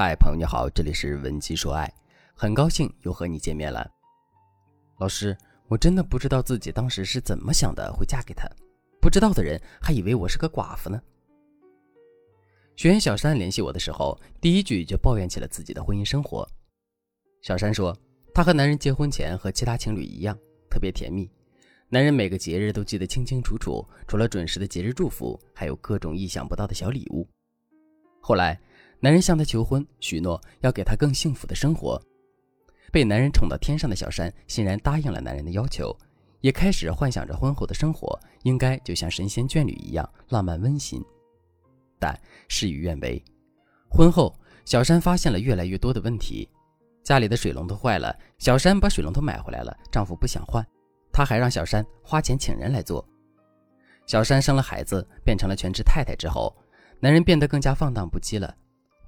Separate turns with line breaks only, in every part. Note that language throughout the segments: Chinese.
嗨，朋友你好，这里是文姬说爱，很高兴又和你见面了。老师，我真的不知道自己当时是怎么想的，会嫁给他。不知道的人还以为我是个寡妇呢。学员小山联系我的时候，第一句就抱怨起了自己的婚姻生活。小山说，她和男人结婚前和其他情侣一样，特别甜蜜。男人每个节日都记得清清楚楚，除了准时的节日祝福，还有各种意想不到的小礼物。后来，男人向她求婚，许诺要给她更幸福的生活。被男人宠到天上的小山欣然答应了男人的要求，也开始幻想着婚后的生活应该就像神仙眷侣一样浪漫温馨。但事与愿违，婚后小山发现了越来越多的问题，家里的水龙头坏了，小山把水龙头买回来了，丈夫不想换。他还让小山花钱请人来做。小山生了孩子，变成了全职太太之后，男人变得更加放荡不羁了。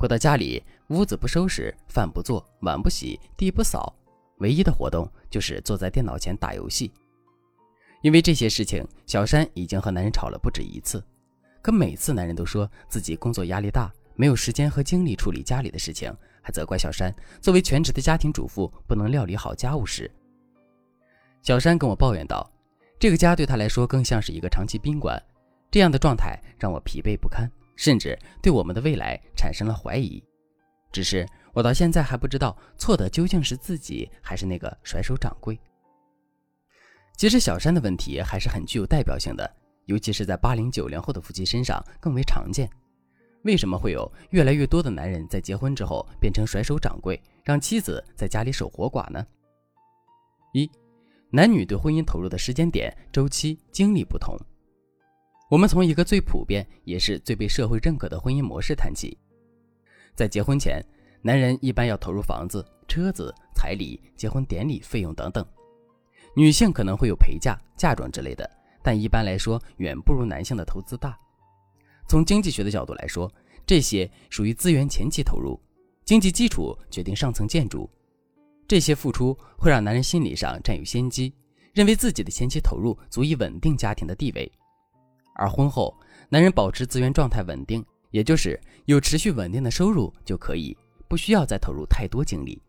回到家里，屋子不收拾，饭不做，碗不洗，地不扫，唯一的活动就是坐在电脑前打游戏。因为这些事情，小山已经和男人吵了不止一次。可每次男人都说自己工作压力大，没有时间和精力处理家里的事情，还责怪小山作为全职的家庭主妇不能料理好家务事。小山跟我抱怨道：“这个家对他来说更像是一个长期宾馆，这样的状态让我疲惫不堪，甚至对我们的未来产生了怀疑。只是我到现在还不知道错的究竟是自己还是那个甩手掌柜。”其实小山的问题还是很具有代表性的，尤其是在八零九零后的夫妻身上更为常见。为什么会有越来越多的男人在结婚之后变成甩手掌柜，让妻子在家里守活寡呢？一男女对婚姻投入的时间点、周期、精力不同。我们从一个最普遍也是最被社会认可的婚姻模式谈起。在结婚前，男人一般要投入房子、车子、彩礼、结婚典礼费用等等；女性可能会有陪嫁、嫁妆之类的，但一般来说远不如男性的投资大。从经济学的角度来说，这些属于资源前期投入，经济基础决定上层建筑。这些付出会让男人心理上占有先机，认为自己的前期投入足以稳定家庭的地位，而婚后男人保持资源状态稳定，也就是有持续稳定的收入就可以，不需要再投入太多精力。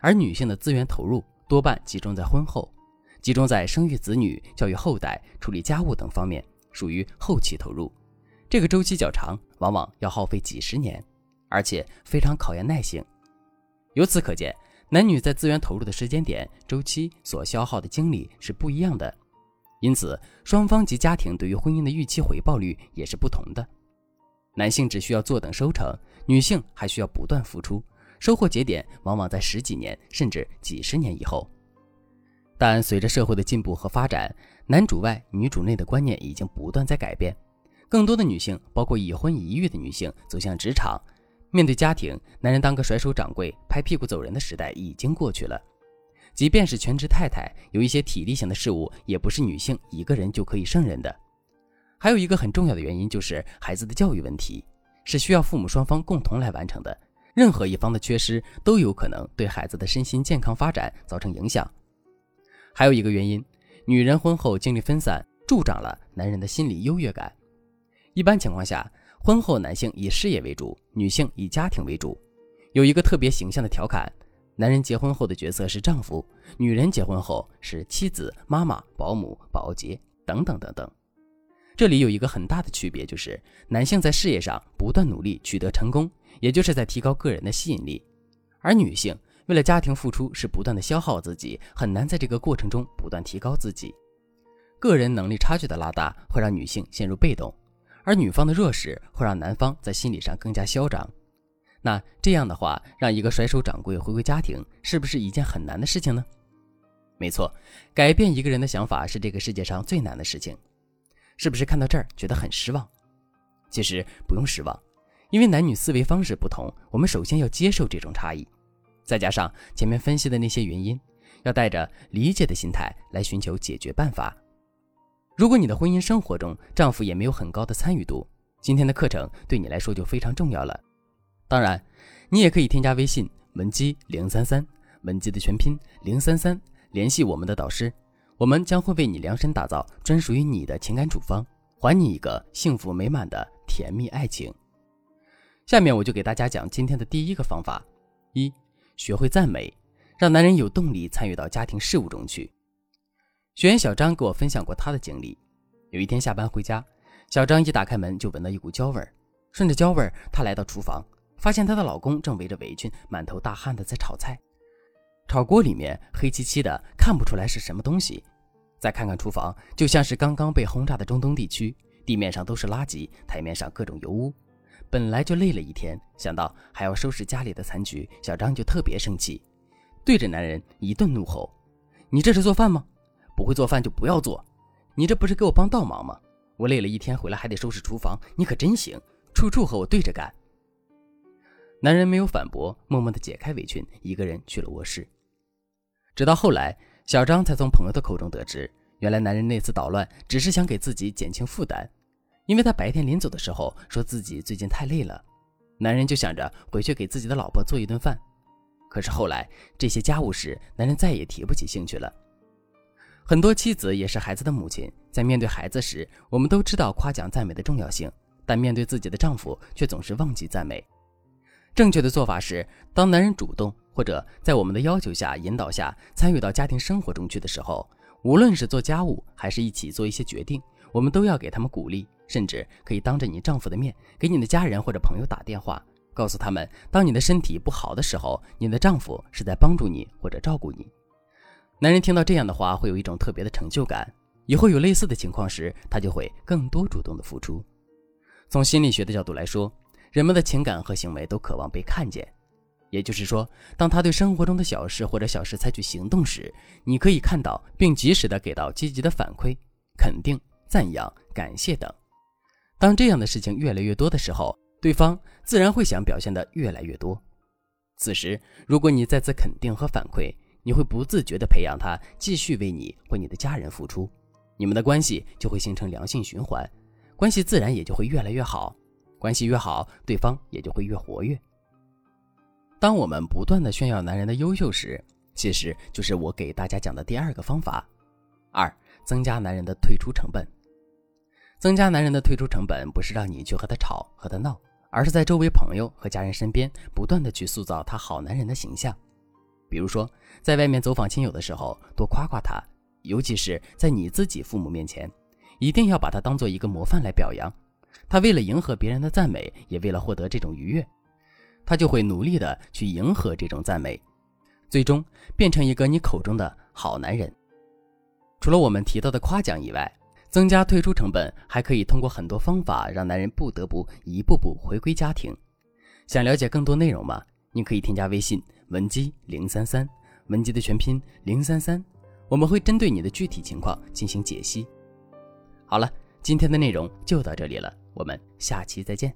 而女性的资源投入多半集中在婚后，集中在生育子女、教育后代、处理家务等方面，属于后期投入，这个周期较长，往往要耗费几十年，而且非常考验耐性。由此可见。男女在资源投入的时间点、周期所消耗的精力是不一样的，因此双方及家庭对于婚姻的预期回报率也是不同的。男性只需要坐等收成，女性还需要不断付出，收获节点往往在十几年甚至几十年以后。但随着社会的进步和发展，男主外女主内的观念已经不断在改变，更多的女性，包括已婚已育的女性，走向职场。面对家庭，男人当个甩手掌柜、拍屁股走人的时代已经过去了。即便是全职太太，有一些体力型的事物也不是女性一个人就可以胜任的。还有一个很重要的原因就是孩子的教育问题，是需要父母双方共同来完成的。任何一方的缺失都有可能对孩子的身心健康发展造成影响。还有一个原因，女人婚后精力分散，助长了男人的心理优越感。一般情况下。婚后，男性以事业为主，女性以家庭为主。有一个特别形象的调侃：男人结婚后的角色是丈夫，女人结婚后是妻子、妈妈、保姆、保洁等等等等。这里有一个很大的区别，就是男性在事业上不断努力取得成功，也就是在提高个人的吸引力；而女性为了家庭付出是不断的消耗自己，很难在这个过程中不断提高自己。个人能力差距的拉大，会让女性陷入被动。而女方的弱势会让男方在心理上更加嚣张，那这样的话，让一个甩手掌柜回归家庭，是不是一件很难的事情呢？没错，改变一个人的想法是这个世界上最难的事情。是不是看到这儿觉得很失望？其实不用失望，因为男女思维方式不同，我们首先要接受这种差异，再加上前面分析的那些原因，要带着理解的心态来寻求解决办法。如果你的婚姻生活中丈夫也没有很高的参与度，今天的课程对你来说就非常重要了。当然，你也可以添加微信文姬零三三，文姬的全拼零三三，联系我们的导师，我们将会为你量身打造专属于你的情感处方，还你一个幸福美满的甜蜜爱情。下面我就给大家讲今天的第一个方法：一、学会赞美，让男人有动力参与到家庭事务中去。学员小张给我分享过他的经历。有一天下班回家，小张一打开门就闻到一股焦味儿，顺着焦味儿，他来到厨房，发现她的老公正围着围裙，满头大汗的在炒菜。炒锅里面黑漆漆的，看不出来是什么东西。再看看厨房，就像是刚刚被轰炸的中东地区，地面上都是垃圾，台面上各种油污。本来就累了一天，想到还要收拾家里的残局，小张就特别生气，对着男人一顿怒吼：“你这是做饭吗？”不会做饭就不要做，你这不是给我帮倒忙吗？我累了一天回来还得收拾厨房，你可真行，处处和我对着干。男人没有反驳，默默地解开围裙，一个人去了卧室。直到后来，小张才从朋友的口中得知，原来男人那次捣乱只是想给自己减轻负担，因为他白天临走的时候说自己最近太累了，男人就想着回去给自己的老婆做一顿饭。可是后来这些家务事，男人再也提不起兴趣了。很多妻子也是孩子的母亲，在面对孩子时，我们都知道夸奖赞美的重要性，但面对自己的丈夫，却总是忘记赞美。正确的做法是，当男人主动或者在我们的要求下、引导下参与到家庭生活中去的时候，无论是做家务还是一起做一些决定，我们都要给他们鼓励，甚至可以当着你丈夫的面，给你的家人或者朋友打电话，告诉他们，当你的身体不好的时候，你的丈夫是在帮助你或者照顾你。男人听到这样的话，会有一种特别的成就感。以后有类似的情况时，他就会更多主动的付出。从心理学的角度来说，人们的情感和行为都渴望被看见。也就是说，当他对生活中的小事或者小事采取行动时，你可以看到并及时的给到积极的反馈、肯定、赞扬、感谢等。当这样的事情越来越多的时候，对方自然会想表现的越来越多。此时，如果你再次肯定和反馈，你会不自觉地培养他继续为你或你的家人付出，你们的关系就会形成良性循环，关系自然也就会越来越好，关系越好，对方也就会越活跃。当我们不断的炫耀男人的优秀时，其实就是我给大家讲的第二个方法：二、增加男人的退出成本。增加男人的退出成本，不是让你去和他吵、和他闹，而是在周围朋友和家人身边，不断的去塑造他好男人的形象。比如说，在外面走访亲友的时候，多夸夸他；尤其是在你自己父母面前，一定要把他当做一个模范来表扬。他为了迎合别人的赞美，也为了获得这种愉悦，他就会努力的去迎合这种赞美，最终变成一个你口中的好男人。除了我们提到的夸奖以外，增加退出成本还可以通过很多方法让男人不得不一步步回归家庭。想了解更多内容吗？你可以添加微信。文姬零三三，文姬的全拼零三三，我们会针对你的具体情况进行解析。好了，今天的内容就到这里了，我们下期再见。